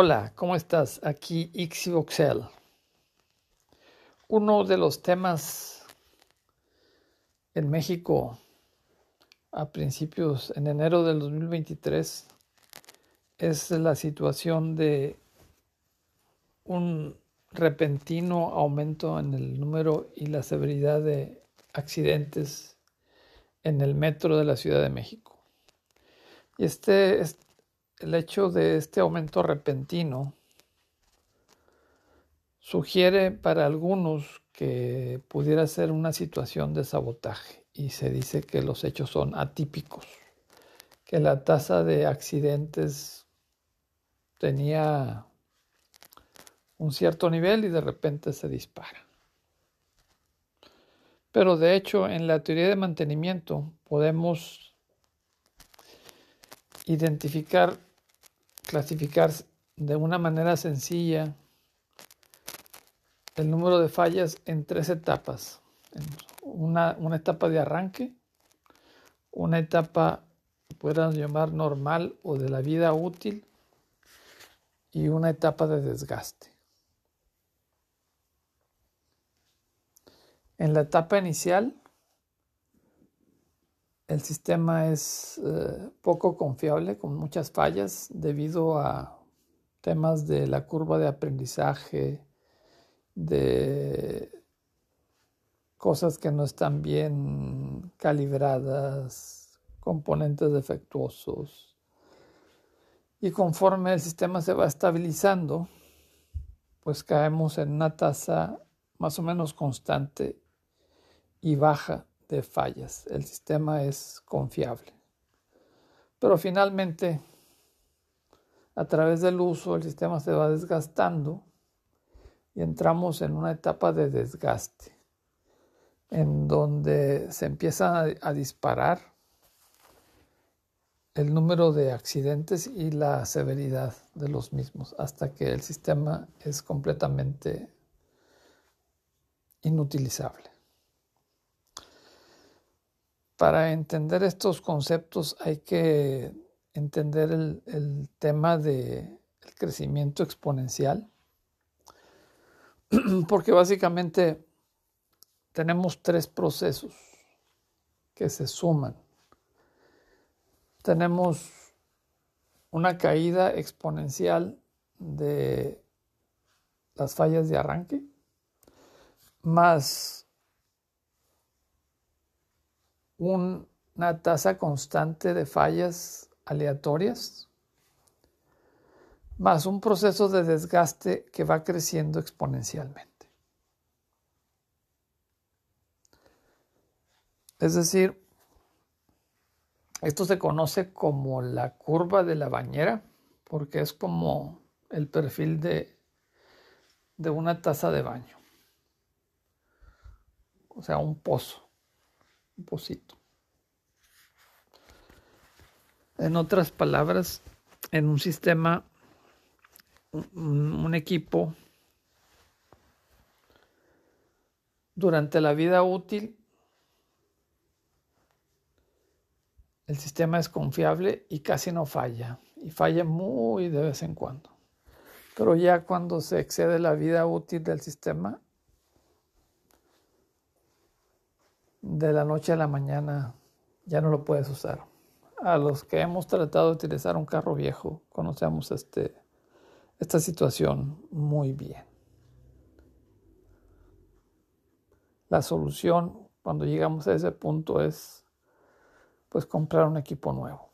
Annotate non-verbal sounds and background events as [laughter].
Hola, ¿cómo estás? Aquí Ixivoxel. Uno de los temas en México a principios, en enero del 2023, es la situación de un repentino aumento en el número y la severidad de accidentes en el metro de la Ciudad de México. Y este, el hecho de este aumento repentino sugiere para algunos que pudiera ser una situación de sabotaje y se dice que los hechos son atípicos, que la tasa de accidentes tenía un cierto nivel y de repente se dispara. Pero de hecho en la teoría de mantenimiento podemos identificar clasificar de una manera sencilla el número de fallas en tres etapas. Una, una etapa de arranque, una etapa puedan llamar normal o de la vida útil y una etapa de desgaste. En la etapa inicial, el sistema es eh, poco confiable, con muchas fallas, debido a temas de la curva de aprendizaje, de cosas que no están bien calibradas, componentes defectuosos. Y conforme el sistema se va estabilizando, pues caemos en una tasa más o menos constante y baja de fallas. El sistema es confiable. Pero finalmente, a través del uso, el sistema se va desgastando y entramos en una etapa de desgaste, en donde se empieza a, disparar el número de accidentes y la severidad de los mismos, hasta que el sistema es completamente inutilizable. Para entender estos conceptos hay que entender el, tema del crecimiento exponencial, [clears throat] porque básicamente tenemos tres procesos que se suman. Tenemos una caída exponencial de las fallas de arranque, más una tasa constante de fallas aleatorias, más un proceso de desgaste que va creciendo exponencialmente. Es decir, esto se conoce como la curva de la bañera, porque es como el perfil de, de una taza de baño, o sea, un pozo En otras palabras, en un sistema, un, equipo, durante la vida útil, el sistema es confiable y casi no falla, y falla muy de vez en cuando. Pero ya cuando se excede la vida útil del sistema, de la noche a la mañana ya no lo puedes usar. A los que hemos tratado de utilizar un carro viejo, conocemos este, esta situación muy bien. La solución cuando llegamos a ese punto es pues comprar un equipo nuevo.